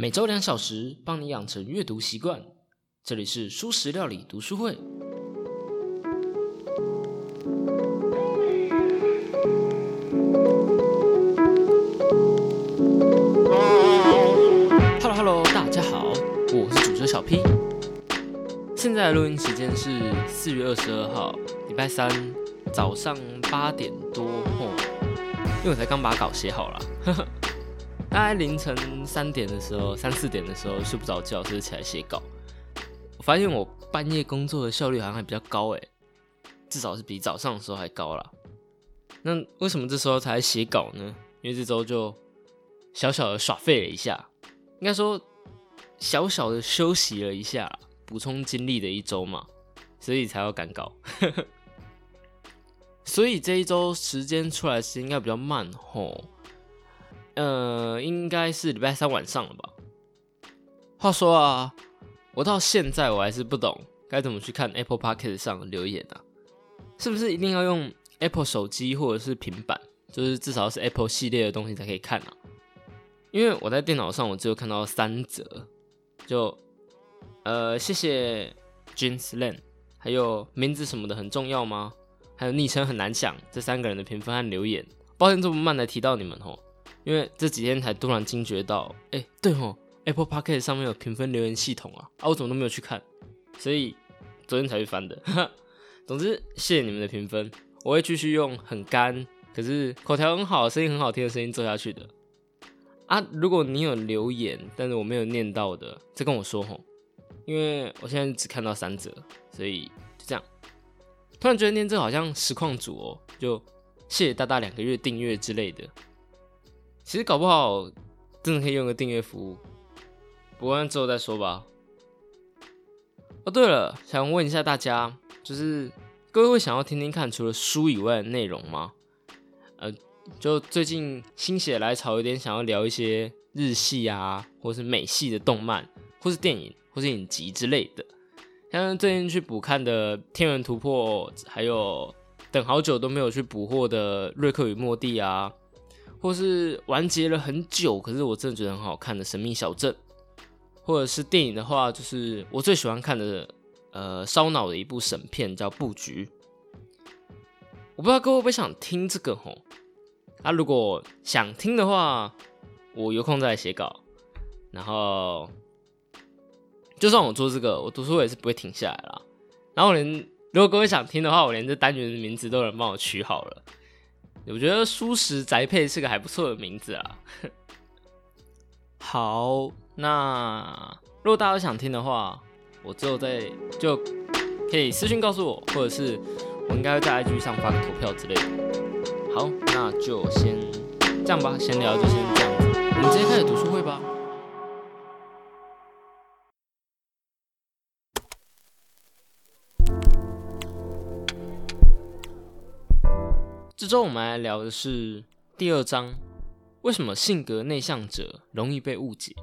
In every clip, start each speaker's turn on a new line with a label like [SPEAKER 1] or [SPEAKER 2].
[SPEAKER 1] 每周两小时，帮你养成阅读习惯。这里是蔬食料理读书会。Hello Hello，大家好，我是主持人小 P。现在的录音时间是四月二十二号，礼拜三早上八点多，因为我才刚把稿写好了。大概凌晨三点的时候，三四点的时候睡不着觉，所以起来写稿。我发现我半夜工作的效率好像还比较高诶，至少是比早上的时候还高啦。那为什么这时候才写稿呢？因为这周就小小的耍废了一下，应该说小小的休息了一下，补充精力的一周嘛，所以才要赶稿。所以这一周时间出来是应该比较慢吼。呃，应该是礼拜三晚上了吧。话说啊，我到现在我还是不懂该怎么去看 Apple Podcast 上留言啊，是不是一定要用 Apple 手机或者是平板，就是至少是 Apple 系列的东西才可以看啊？因为我在电脑上我只有看到三则，就呃谢谢 James Lan，还有名字什么的很重要吗？还有昵称很难想这三个人的评分和留言，抱歉这么慢才提到你们哦。因为这几天才突然惊觉到，哎，对哦，Apple Podcast 上面有评分留言系统啊，啊，我怎么都没有去看，所以昨天才去翻的。总之，谢谢你们的评分，我会继续用很干，可是口条很好、声音很好听的声音做下去的。啊，如果你有留言，但是我没有念到的，再跟我说吼，因为我现在只看到三折，所以就这样。突然觉得念这好像实况组哦，就谢谢大大两个月订阅之类的。其实搞不好真的可以用个订阅服务，不过之后再说吧。哦，对了，想问一下大家，就是各位会想要听听看除了书以外的内容吗？呃，就最近心血来潮，有点想要聊一些日系啊，或是美系的动漫，或是电影，或是影集之类的。像最近去补看的《天元突破》，还有等好久都没有去补货的《瑞克与莫蒂》啊。或是完结了很久，可是我真的觉得很好看的《神秘小镇》，或者是电影的话，就是我最喜欢看的，呃，烧脑的一部神片叫《布局》。我不知道各位会不会想听这个吼？啊，如果想听的话，我有空再来写稿。然后，就算我做这个，我读书也是不会停下来啦。然后连如果各位想听的话，我连这单元的名字都能帮我取好了。我觉得“舒适宅配”是个还不错的名字啊。好，那如果大家想听的话，我之后再就可以私信告诉我，或者是我应该会在 IG 上发个投票之类的。好，那就先这样吧，闲聊就先这样子，我们直接开始读书会周我们来聊的是第二章，为什么性格内向者容易被误解？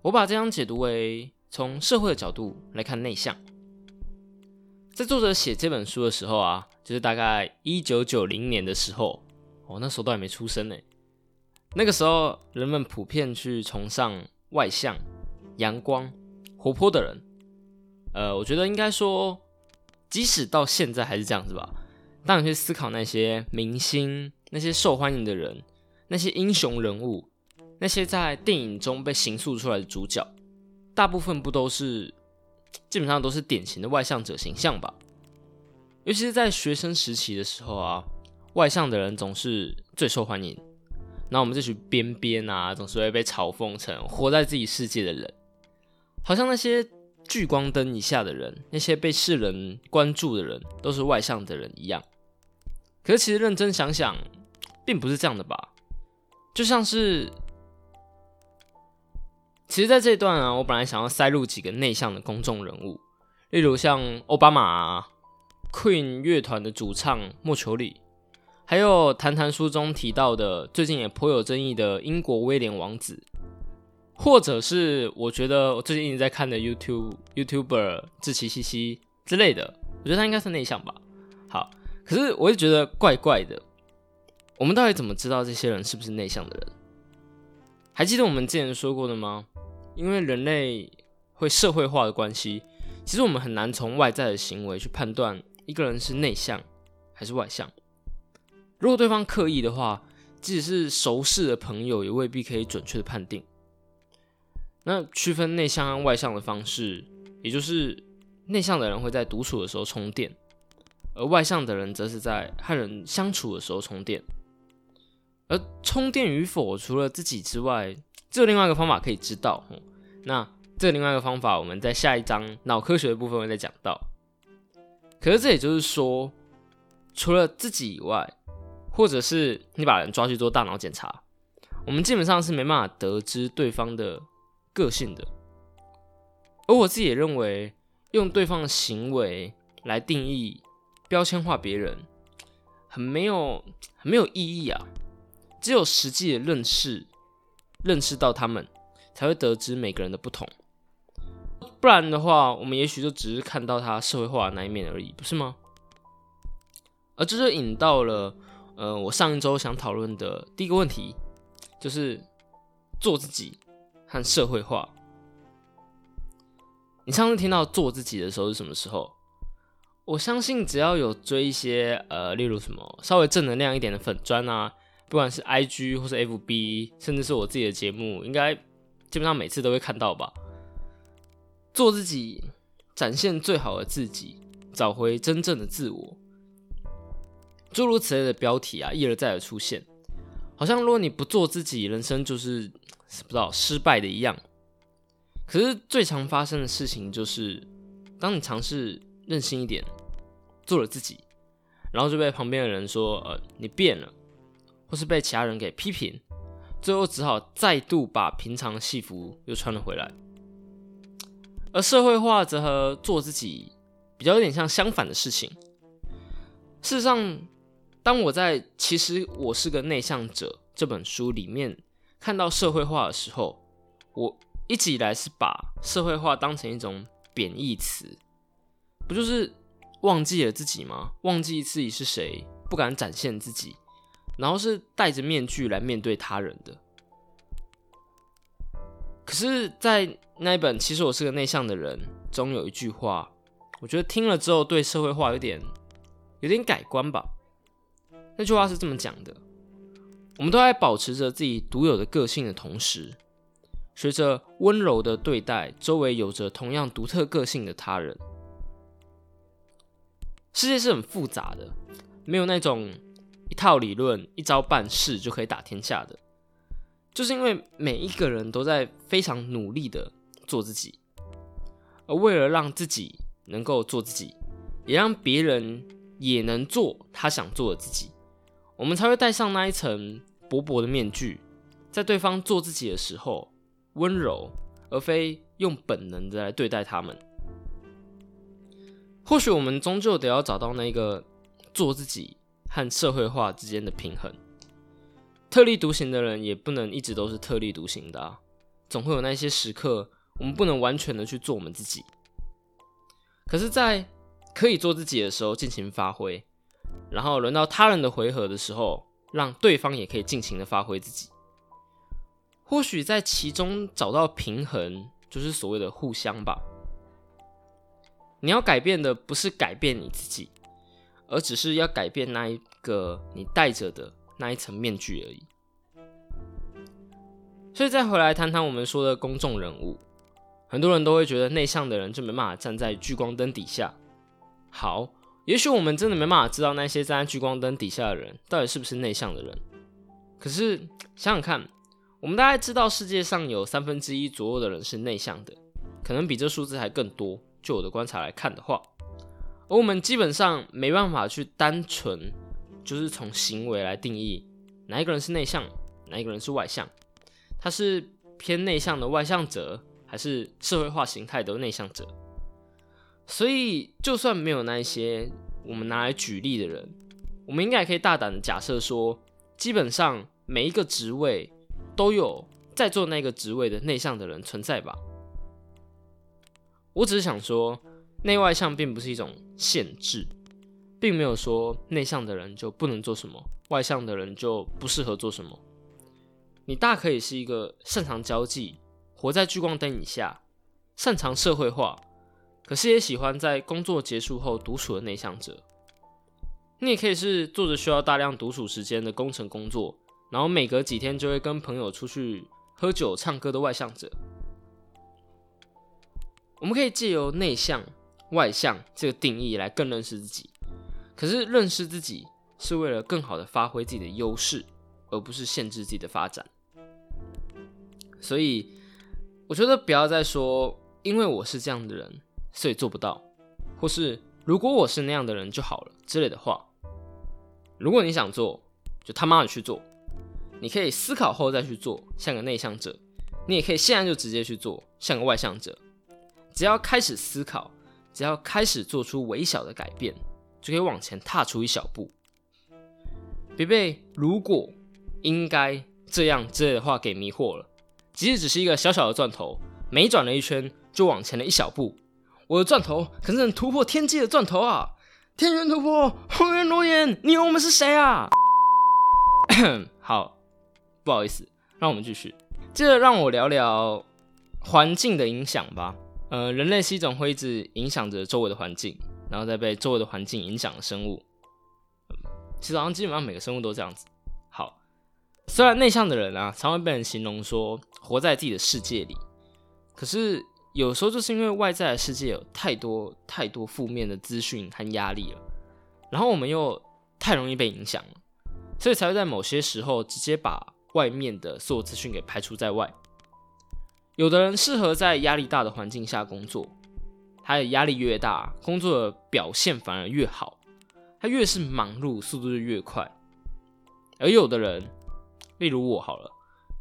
[SPEAKER 1] 我把这章解读为从社会的角度来看内向。在作者写这本书的时候啊，就是大概一九九零年的时候，哦，那时候都还没出生呢。那个时候，人们普遍去崇尚外向、阳光、活泼的人。呃，我觉得应该说，即使到现在还是这样子吧。当你去思考那些明星、那些受欢迎的人、那些英雄人物、那些在电影中被形塑出来的主角，大部分不都是基本上都是典型的外向者形象吧？尤其是在学生时期的时候啊，外向的人总是最受欢迎。那我们这群边边啊，总是会被嘲讽成活在自己世界的人，好像那些。聚光灯以下的人，那些被世人关注的人，都是外向的人一样。可是其实认真想想，并不是这样的吧？就像是，其实，在这一段啊，我本来想要塞入几个内向的公众人物，例如像奥巴马、Queen 乐团的主唱莫丘里，还有谈谈书中提到的最近也颇有争议的英国威廉王子。或者是我觉得我最近一直在看的 YouTube YouTuber 志奇西西之类的，我觉得他应该是内向吧。可是我就觉得怪怪的。我们到底怎么知道这些人是不是内向的人？还记得我们之前说过的吗？因为人类会社会化的关系，其实我们很难从外在的行为去判断一个人是内向还是外向。如果对方刻意的话，即使是熟识的朋友，也未必可以准确的判定。那区分内向和外向的方式，也就是内向的人会在独处的时候充电，而外向的人则是在和人相处的时候充电。而充电与否，除了自己之外，只有另外一个方法可以知道。那这另外一个方法，我们在下一章脑科学的部分会再讲到。可是这也就是说，除了自己以外，或者是你把人抓去做大脑检查，我们基本上是没办法得知对方的个性的。而我自己也认为，用对方的行为来定义、标签化别人，很没有、很没有意义啊。只有实际的认识，认识到他们，才会得知每个人的不同。不然的话，我们也许就只是看到他社会化的那一面而已，不是吗？而这就引到了，呃，我上一周想讨论的第一个问题，就是做自己和社会化。你上次听到做自己的时候是什么时候？我相信只要有追一些，呃，例如什么稍微正能量一点的粉砖啊。不管是 I G 或是 F B，甚至是我自己的节目，应该基本上每次都会看到吧。做自己，展现最好的自己，找回真正的自我，诸如此类的标题啊，一而再的出现，好像如果你不做自己，人生就是不知道失败的一样。可是最常发生的事情就是，当你尝试任性一点，做了自己，然后就被旁边的人说：“呃，你变了。”或是被其他人给批评，最后只好再度把平常戏服又穿了回来。而社会化则和做自己比较有点像相反的事情。事实上，当我在《其实我是个内向者》这本书里面看到社会化的时候，我一直以来是把社会化当成一种贬义词，不就是忘记了自己吗？忘记自己是谁，不敢展现自己。然后是戴着面具来面对他人的，可是，在那一本《其实我是个内向的人》中有一句话，我觉得听了之后对社会化有点有点改观吧。那句话是这么讲的：我们都在保持着自己独有的个性的同时，学着温柔的对待周围有着同样独特个性的他人。世界是很复杂的，没有那种。一套理论一招半式就可以打天下的，就是因为每一个人都在非常努力的做自己，而为了让自己能够做自己，也让别人也能做他想做的自己，我们才会戴上那一层薄薄的面具，在对方做自己的时候温柔，而非用本能的来对待他们。或许我们终究得要找到那个做自己。和社会化之间的平衡，特立独行的人也不能一直都是特立独行的啊，总会有那些时刻，我们不能完全的去做我们自己。可是，在可以做自己的时候尽情发挥，然后轮到他人的回合的时候，让对方也可以尽情的发挥自己。或许在其中找到平衡，就是所谓的互相吧。你要改变的不是改变你自己。而只是要改变那一个你戴着的那一层面具而已。所以再回来谈谈我们说的公众人物，很多人都会觉得内向的人就没办法站在聚光灯底下。好，也许我们真的没办法知道那些站在聚光灯底下的人到底是不是内向的人。可是想想看，我们大概知道世界上有三分之一左右的人是内向的，可能比这数字还更多。就我的观察来看的话。而我们基本上没办法去单纯就是从行为来定义哪一个人是内向，哪一个人是外向，他是偏内向的外向者，还是社会化形态的内向者？所以，就算没有那一些我们拿来举例的人，我们应该也可以大胆的假设说，基本上每一个职位都有在做那个职位的内向的人存在吧？我只是想说。内外向并不是一种限制，并没有说内向的人就不能做什么，外向的人就不适合做什么。你大可以是一个擅长交际、活在聚光灯以下、擅长社会化，可是也喜欢在工作结束后独处的内向者。你也可以是做着需要大量独处时间的工程工作，然后每隔几天就会跟朋友出去喝酒、唱歌的外向者。我们可以借由内向、外向这个定义来更认识自己。可是认识自己是为了更好的发挥自己的优势，而不是限制自己的发展。所以我觉得不要再说因为我是这样的人，所以做不到，或是如果我是那样的人就好了之类的话。如果你想做，就他妈的去做。你可以思考后再去做，像个内向者；你也可以现在就直接去做，像个外向者。只要开始思考，只要开始做出微小的改变，就可以往前踏出一小步。别被“如果”“应该”这样之类的话给迷惑了。即使只是一个小小的钻头，每转了一圈就往前了一小步。我的钻头可是能突破天际的钻头啊！天元突破，红颜裸眼，你以为我们是谁啊？好，不好意思，让我们继续。接着让我聊聊环境的影响吧。呃，人类是一种会一直影响着周围的环境，然后再被周围的环境影响的生物。其实好像基本上每个生物都这样子。好，虽然内向的人啊，常会被人形容说活在自己的世界里，可是。有时候就是因为外在的世界有太多太多负面的资讯和压力了，然后我们又太容易被影响了，所以才会在某些时候直接把外面的所有资讯给排除在外。有的人适合在压力大的环境下工作，他的压力越大，工作的表现反而越好，他越是忙碌，速度就越快。而有的人，例如我好了，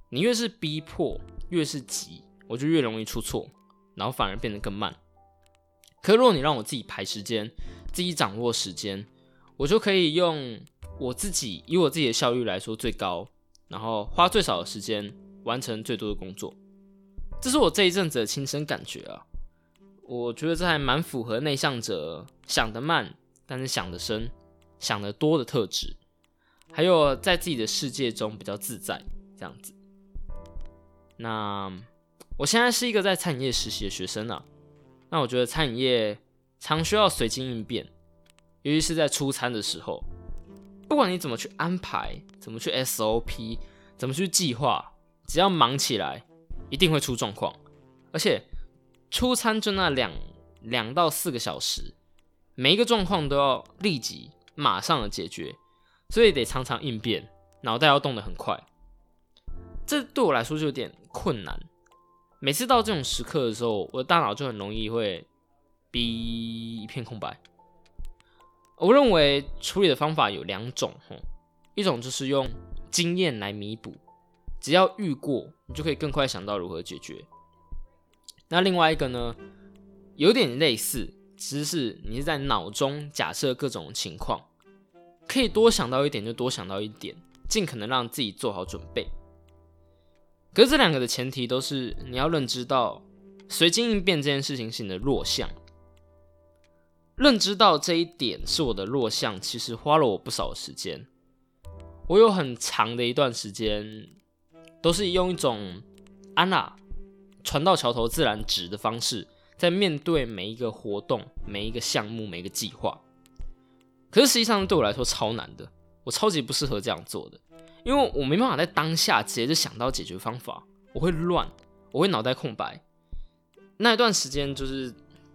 [SPEAKER 1] 你越是逼迫，越是急，我就越容易出错。然后反而变得更慢。可如果你让我自己排时间，自己掌握时间，我就可以用我自己以我自己的效率来说最高，然后花最少的时间完成最多的工作。这是我这一阵子的亲身感觉啊。我觉得这还蛮符合内向者想得慢，但是想得深、想得多的特质，还有在自己的世界中比较自在这样子。那。我现在是一个在餐饮业实习的学生啊，那我觉得餐饮业常需要随机应变，尤其是在出餐的时候，不管你怎么去安排，怎么去 SOP，怎么去计划，只要忙起来，一定会出状况。而且出餐就那两两到四个小时，每一个状况都要立即马上的解决，所以得常常应变，脑袋要动得很快。这对我来说就有点困难。每次到这种时刻的时候，我的大脑就很容易会逼一片空白。我认为处理的方法有两种，一种就是用经验来弥补，只要遇过，你就可以更快想到如何解决。那另外一个呢，有点类似，只是你是在脑中假设各种情况，可以多想到一点就多想到一点，尽可能让自己做好准备。可是这两个的前提都是你要认知到随机应变这件事情是你的弱项。认知到这一点是我的弱项，其实花了我不少时间。我有很长的一段时间都是用一种“安娜船到桥头自然直”的方式，在面对每一个活动、每一个项目、每一个计划。可是实际上对我来说超难的，我超级不适合这样做的。因为我没办法在当下直接就想到解决方法，我会乱，我会脑袋空白。那一段时间就是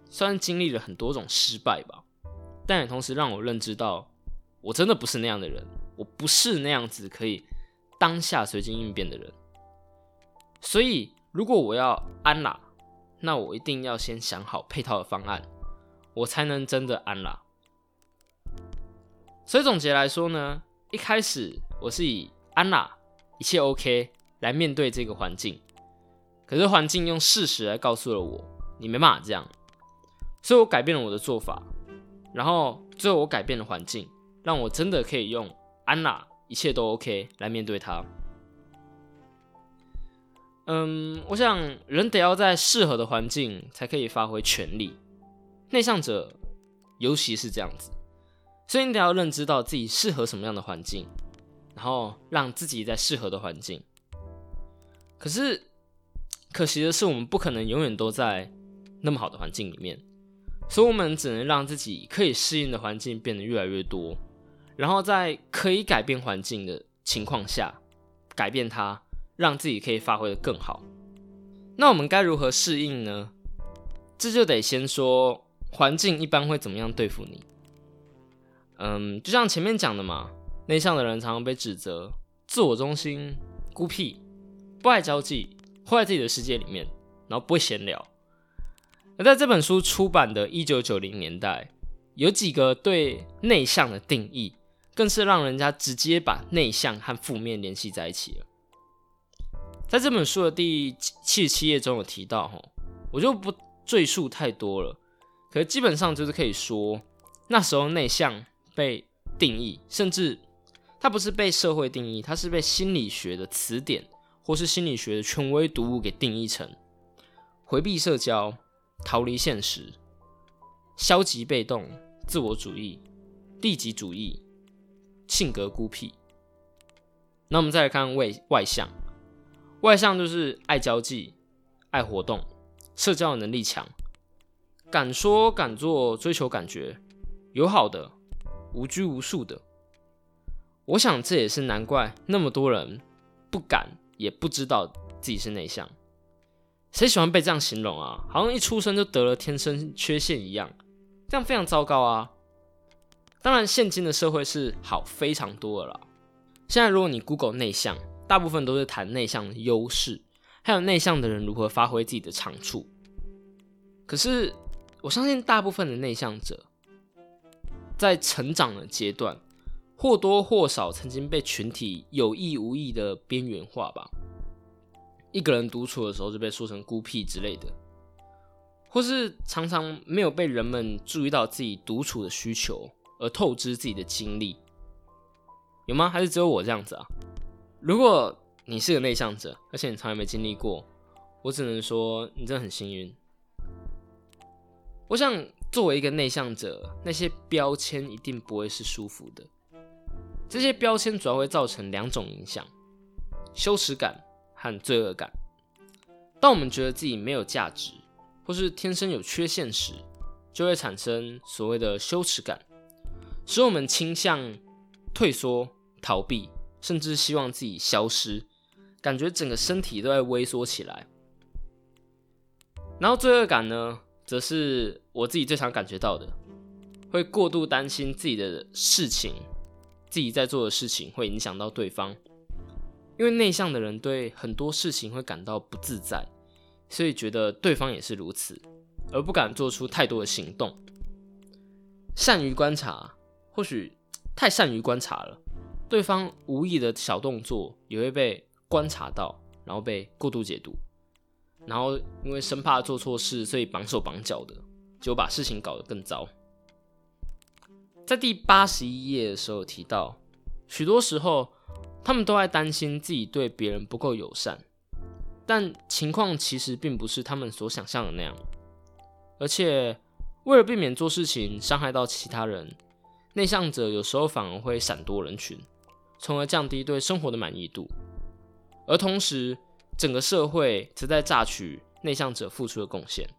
[SPEAKER 1] 虽然经历了很多种失败吧，但也同时让我认知到，我真的不是那样的人，我不是那样子可以当下随机应变的人。所以如果我要安啦，那我一定要先想好配套的方案，我才能真的安啦。所以总结来说呢，一开始我是以安娜，一切 OK，来面对这个环境。可是环境用事实来告诉了我，你没办法这样，所以我改变了我的做法。然后最后我改变了环境，让我真的可以用安娜，一切都 OK 来面对它。嗯，我想人得要在适合的环境才可以发挥全力，内向者尤其是这样子，所以你得要认知到自己适合什么样的环境。然后让自己在适合的环境，可是可惜的是，我们不可能永远都在那么好的环境里面，所以我们只能让自己可以适应的环境变得越来越多，然后在可以改变环境的情况下，改变它，让自己可以发挥的更好。那我们该如何适应呢？这就得先说环境一般会怎么样对付你。嗯，就像前面讲的嘛，内向的人常常被指责自我中心、孤僻、不爱交际，活在自己的世界里面，然后不会闲聊。而在这本书出版的一九九零年代，有几个对内向的定义，更是让人家直接把内向和负面联系在一起了。在这本书的第七十七页中有提到，哈，我就不赘述太多了。可基本上就是可以说，那时候内向被定义，甚至它不是被社会定义，它是被心理学的词典或是心理学的权威读物给定义成回避社交、逃离现实、消极被动、自我主义、利己主义、性格孤僻。那我们再来看外外向。外向就是爱交际、爱活动、社交能力强、敢说敢做、追求感觉、友好的、无拘无束的。我想这也是难怪那么多人不敢也不知道自己是内向。谁喜欢被这样形容啊？好像一出生就得了天生缺陷一样，这样非常糟糕啊！当然，现今的社会是好非常多的啦。现在如果你 Google 内向，大部分都是谈内向的优势，还有内向的人如何发挥自己的长处。可是我相信，大部分的内向者在成长的阶段，或多或少曾经被群体有意无意的边缘化吧。一个人独处的时候就被说成孤僻之类的，或是常常没有被人们注意到自己独处的需求，而透支自己的精力，有吗？还是只有我这样子啊？如果你是个内向者，而且你从来没经历过，我只能说你真的很幸运。我想，作为一个内向者，那些标签一定不会是舒服的。这些标签主要会造成两种影响：羞耻感和罪恶感。当我们觉得自己没有价值，或是天生有缺陷时，就会产生所谓的羞耻感，使我们倾向退缩、逃避。甚至希望自己消失，感觉整个身体都在萎缩起来。然后罪恶感呢，则是我自己最常感觉到的，会过度担心自己的事情，自己在做的事情会影响到对方。因为内向的人对很多事情会感到不自在，所以觉得对方也是如此，而不敢做出太多的行动。善于观察，或许太善于观察了。对方无意的小动作也会被观察到，然后被过度解读，然后因为生怕做错事，所以绑手绑脚的，就把事情搞得更糟。在第八十一页的时候提到，许多时候他们都在担心自己对别人不够友善，但情况其实并不是他们所想象的那样，而且为了避免做事情伤害到其他人，内向者有时候反而会闪躲人群。从而降低对生活的满意度，而同时，整个社会则在榨取内向者付出的贡献。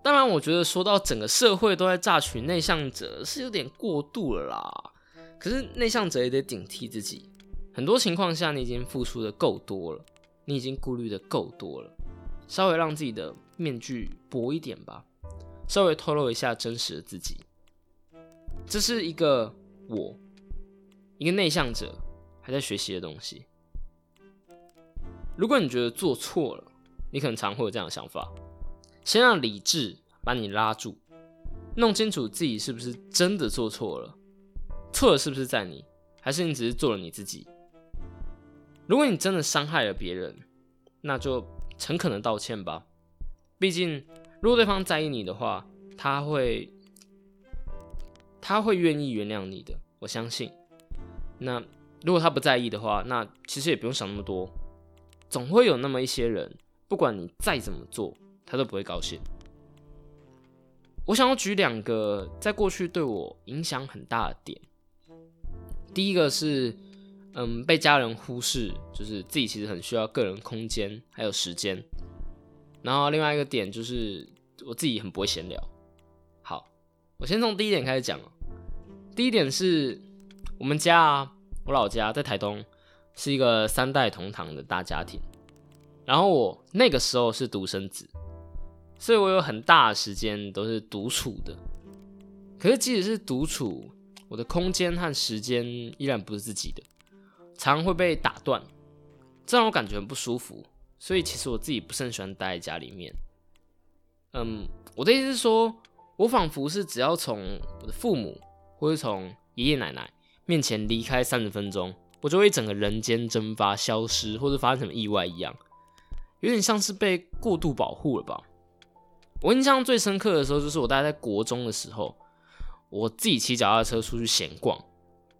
[SPEAKER 1] 当然，我觉得说到整个社会都在榨取内向者，是有点过度了啦。可是，内向者也得警惕自己，很多情况下，你已经付出的够多了，你已经顾虑的够多了，稍微让自己的面具薄一点吧，稍微透露一下真实的自己。这是一个我。一个内向者还在学习的东西。如果你觉得做错了，你可能常会有这样的想法：先让理智把你拉住，弄清楚自己是不是真的做错了，错的是不是在你，还是你只是做了你自己？如果你真的伤害了别人，那就诚恳的道歉吧。毕竟，如果对方在意你的话，他会他会愿意原谅你的，我相信。那如果他不在意的话，那其实也不用想那么多，总会有那么一些人，不管你再怎么做，他都不会高兴。我想要举两个在过去对我影响很大的点。第一个是，嗯，被家人忽视，就是自己其实很需要个人空间还有时间。然后另外一个点就是我自己很不会闲聊。好，我先从第一点开始讲哦。第一点是我们家啊，我老家在台东，是一个三代同堂的大家庭。然后我那个时候是独生子，所以我有很大的时间都是独处的。可是即使是独处，我的空间和时间依然不是自己的，常会被打断，这让我感觉很不舒服。所以其实我自己不是很喜欢待在家里面。嗯，我的意思是说，我仿佛是只要从我的父母或者从爷爷奶奶面前离开三十分钟，我就会整个人间蒸发、消失，或者发生什么意外一样，有点像是被过度保护了吧。我印象最深刻的时候，就是我大概在国中的时候。我自己骑脚踏车出去闲逛，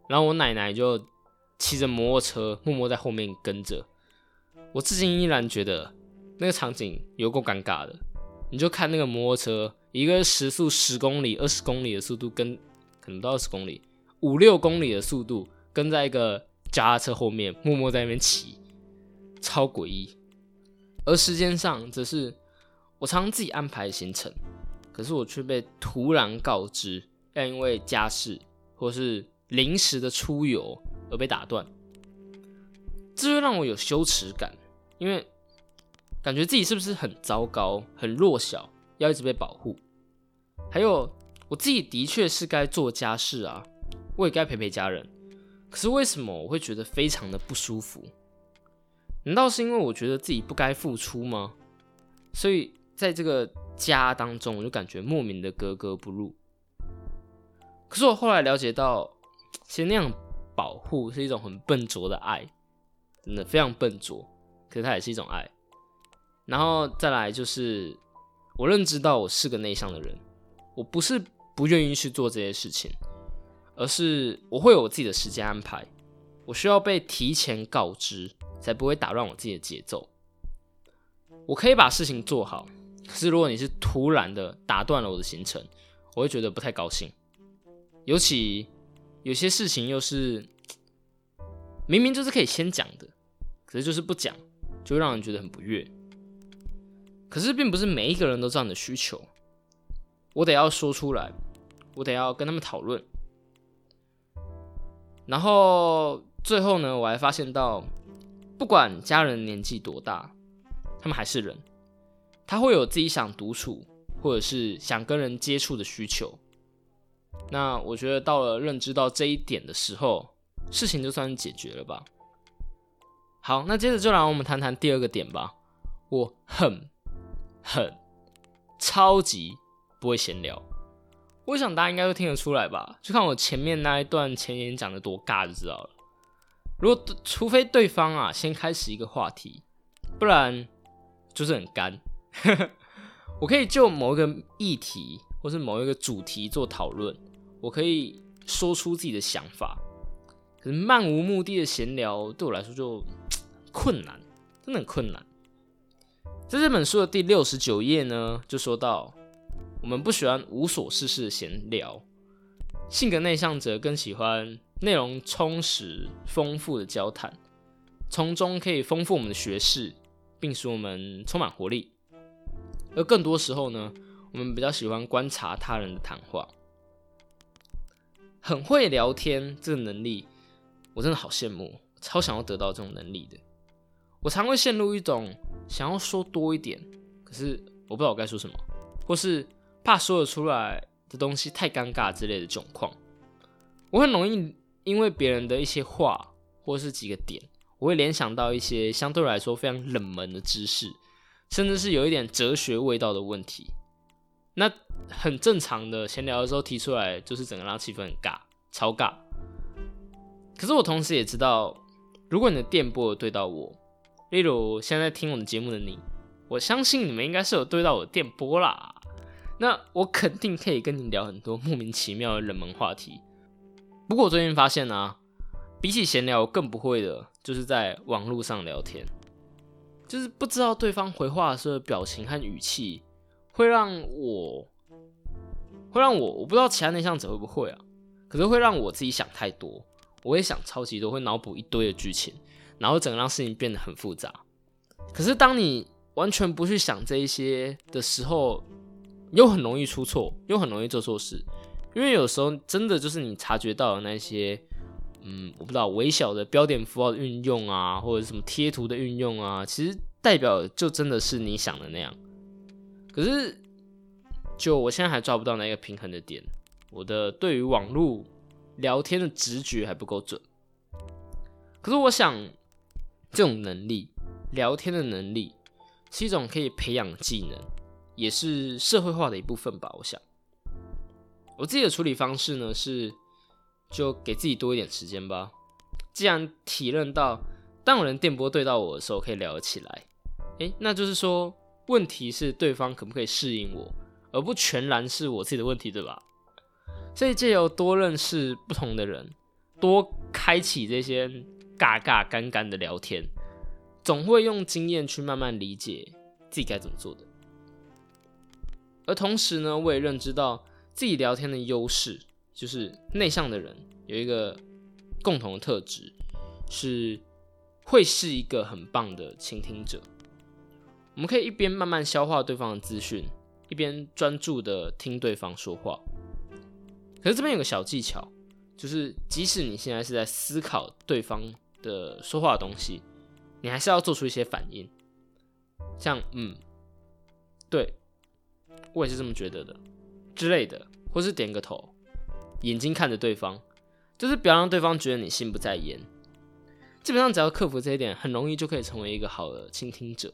[SPEAKER 1] 然后我奶奶就骑着摩托车默默在后面跟着。我至今依然觉得那个场景有够尴尬的。你就看那个摩托车，一个时速十公里、二十公里的速度跟可能到二十公里、五六公里的速度跟在一个脚踏车后面默默在那边骑，超诡异。而时间上则是我常常自己安排行程，可是我却被突然告知。要因为家事或是临时的出游而被打断，这就让我有羞耻感，因为感觉自己是不是很糟糕、很弱小，要一直被保护。还有我自己的确是该做家事啊，我也该陪陪家人，可是为什么我会觉得非常的不舒服？难道是因为我觉得自己不该付出吗？所以在这个家当中，我就感觉莫名的格格不入。可是我后来了解到，其实那样保护是一种很笨拙的爱，真的非常笨拙。可是它也是一种爱。然后再来就是，我认知到我是个内向的人，我不是不愿意去做这些事情，而是我会有我自己的时间安排，我需要被提前告知，才不会打乱我自己的节奏。我可以把事情做好，可是如果你是突然的打断了我的行程，我会觉得不太高兴。尤其有些事情又是明明就是可以先讲的，可是就是不讲，就让人觉得很不悦。可是并不是每一个人都这样的需求，我得要说出来，我得要跟他们讨论。然后最后呢，我还发现到，不管家人年纪多大，他们还是人，他会有自己想独处或者是想跟人接触的需求。那我觉得到了认知到这一点的时候，事情就算是解决了吧。好，那接着就让我们谈谈第二个点吧。我很、很、超级不会闲聊。我想大家应该都听得出来吧？就看我前面那一段前言讲的多尬就知道了。如果除非对方啊先开始一个话题，不然就是很干。我可以就某一个议题或是某一个主题做讨论。我可以说出自己的想法，可是漫无目的的闲聊对我来说就困难，真的很困难。在这本书的第六十九页呢，就说到我们不喜欢无所事事闲聊，性格内向者更喜欢内容充实、丰富的交谈，从中可以丰富我们的学识，并使我们充满活力。而更多时候呢，我们比较喜欢观察他人的谈话。很会聊天这个能力，我真的好羡慕，超想要得到这种能力的。我常会陷入一种想要说多一点，可是我不知道我该说什么，或是怕说得出来的东西太尴尬之类的窘况。我很容易因为别人的一些话，或是几个点，我会联想到一些相对来说非常冷门的知识，甚至是有一点哲学味道的问题。那很正常的闲聊的时候提出来，就是整个让气氛很尬，超尬。可是我同时也知道，如果你的电波有对到我，例如现在听我的节目的你，我相信你们应该是有对到我的电波啦。那我肯定可以跟你聊很多莫名其妙的冷门话题。不过我最近发现呢，比起闲聊，更不会的就是在网络上聊天，就是不知道对方回话的时候的表情和语气。会让我，会让我，我不知道其他内向者会不会啊，可是会让我自己想太多，我会想超级多，会脑补一堆的剧情，然后整个让事情变得很复杂。可是当你完全不去想这一些的时候，又很容易出错，又很容易做错事。因为有时候真的就是你察觉到的那些，嗯，我不知道微小的标点符号的运用啊，或者什么贴图的运用啊，其实代表就真的是你想的那样。可是，就我现在还抓不到那个平衡的点，我的对于网络聊天的直觉还不够准。可是我想，这种能力，聊天的能力，是一种可以培养技能，也是社会化的一部分吧。我想。我自己的处理方式呢是，就给自己多一点时间吧。既然体认到，当有人电波对到我的时候可以聊得起来，诶，那就是说问题是对方可不可以适应我，而不全然是我自己的问题，对吧？所以借由多认识不同的人，多开启这些尬尬干干的聊天，总会用经验去慢慢理解自己该怎么做的。而同时呢，我也认知到。自己聊天的优势就是内向的人有一个共同的特质，是会是一个很棒的倾听者。我们可以一边慢慢消化对方的资讯，一边专注的听对方说话。可是这边有个小技巧，就是即使你现在是在思考对方的说话的东西，你还是要做出一些反应，像嗯，对我也是这么觉得的。之类的，或是点个头，眼睛看着对方，就是不要让对方觉得你心不在焉。基本上只要克服这一点，很容易就可以成为一个好的倾听者。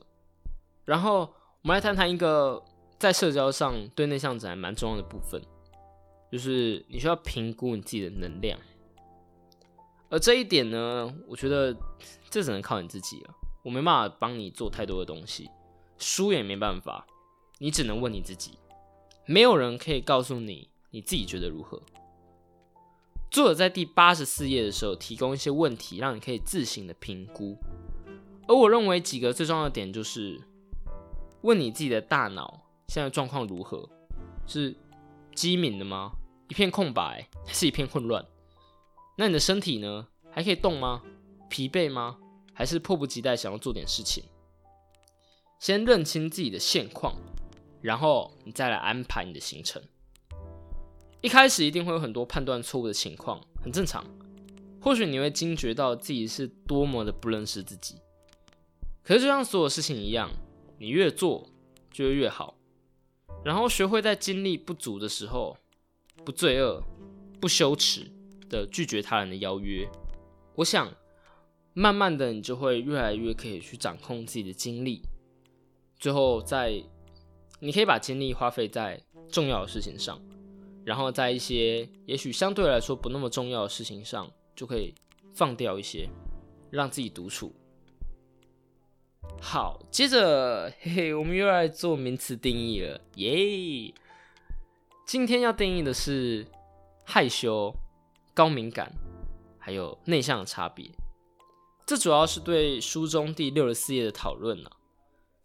[SPEAKER 1] 然后我们来谈谈一个在社交上对内向者还蛮重要的部分，就是你需要评估你自己的能量。而这一点呢，我觉得这只能靠你自己了，我没办法帮你做太多的东西，书也没办法，你只能问你自己。没有人可以告诉你你自己觉得如何。作者在第八十四页的时候提供一些问题，让你可以自行的评估。而我认为几个最重要的点就是：问你自己的大脑现在状况如何？是机敏的吗？一片空白，还是一片混乱？那你的身体呢？还可以动吗？疲惫吗？还是迫不及待想要做点事情？先认清自己的现况。然后你再来安排你的行程。一开始一定会有很多判断错误的情况，很正常。或许你会惊觉到自己是多么的不认识自己。可是就像所有事情一样，你越做就会越好。然后学会在精力不足的时候，不罪恶、不羞耻的拒绝他人的邀约。我想，慢慢的你就会越来越可以去掌控自己的精力。最后在。你可以把精力花费在重要的事情上，然后在一些也许相对来说不那么重要的事情上，就可以放掉一些，让自己独处。好，接着嘿嘿，我们又来做名词定义了，耶！今天要定义的是害羞、高敏感还有内向的差别。这主要是对书中第六十四页的讨论呢，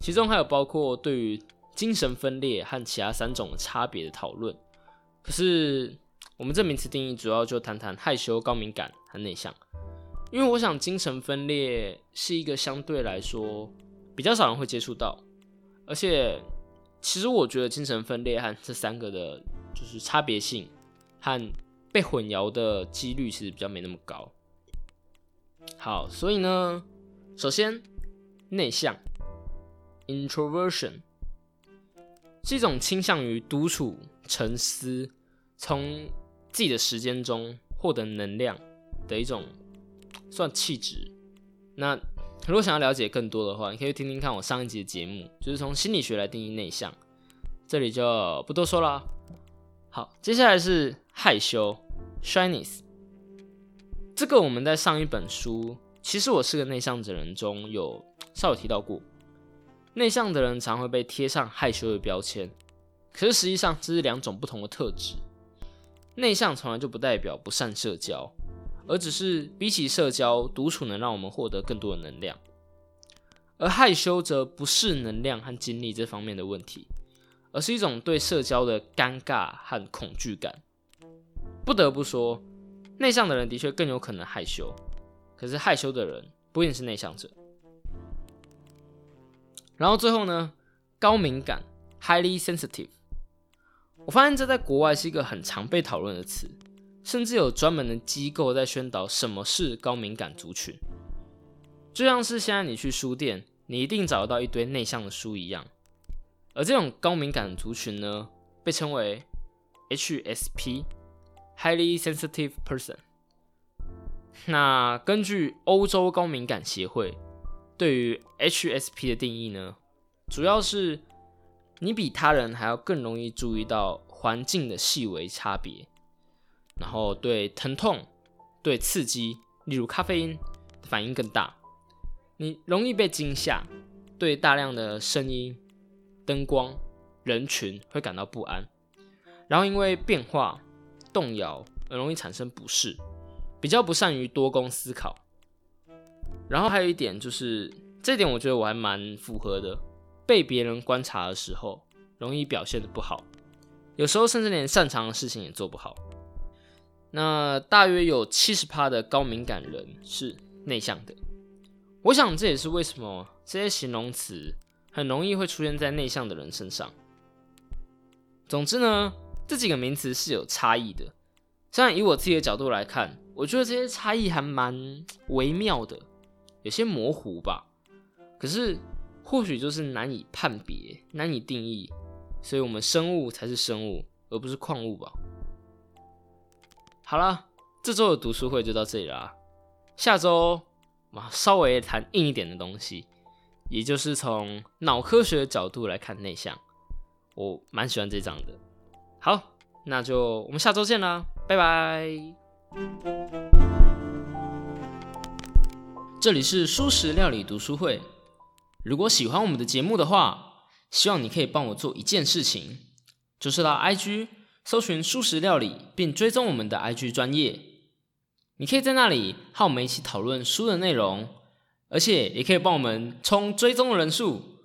[SPEAKER 1] 其中还有包括对于。精神分裂和其他三种差别的讨论，可是我们这名词定义主要就谈谈害羞、高敏感和内向，因为我想精神分裂是一个相对来说比较少人会接触到，而且其实我觉得精神分裂和这三个的就是差别性和被混淆的几率其实比较没那么高。好，所以呢，首先内向 （introversion）。是一种倾向于独处、沉思，从自己的时间中获得能量的一种算气质。那如果想要了解更多的话，你可以听听看我上一集的节目，就是从心理学来定义内向。这里就不多说了。好，接下来是害羞 （shyness）。这个我们在上一本书《其实我是个内向者》人中有稍微提到过。内向的人常会被贴上害羞的标签，可是实际上这是两种不同的特质。内向从来就不代表不善社交，而只是比起社交，独处能让我们获得更多的能量。而害羞则不是能量和精力这方面的问题，而是一种对社交的尴尬和恐惧感。不得不说，内向的人的确更有可能害羞，可是害羞的人不一定是内向者。然后最后呢，高敏感 （highly sensitive），我发现这在国外是一个很常被讨论的词，甚至有专门的机构在宣导什么是高敏感族群。就像是现在你去书店，你一定找得到一堆内向的书一样。而这种高敏感族群呢，被称为 HSP（highly sensitive person）。那根据欧洲高敏感协会。对于 HSP 的定义呢，主要是你比他人还要更容易注意到环境的细微差别，然后对疼痛、对刺激，例如咖啡因，反应更大。你容易被惊吓，对大量的声音、灯光、人群会感到不安，然后因为变化、动摇而容易产生不适，比较不善于多工思考。然后还有一点就是，这点我觉得我还蛮符合的。被别人观察的时候，容易表现的不好，有时候甚至连擅长的事情也做不好。那大约有七十趴的高敏感人是内向的。我想这也是为什么这些形容词很容易会出现在内向的人身上。总之呢，这几个名词是有差异的。虽然以我自己的角度来看，我觉得这些差异还蛮微妙的。有些模糊吧，可是或许就是难以判别、难以定义，所以我们生物才是生物，而不是矿物吧。好了，这周的读书会就到这里啦。下周嘛，稍微谈硬一点的东西，也就是从脑科学的角度来看内向，我蛮喜欢这章的。好，那就我们下周见啦，拜拜。这里是素食料理读书会。如果喜欢我们的节目的话，希望你可以帮我做一件事情，就是到 IG 搜寻素食料理，并追踪我们的 IG 专业。你可以在那里和我们一起讨论书的内容，而且也可以帮我们冲追踪人数。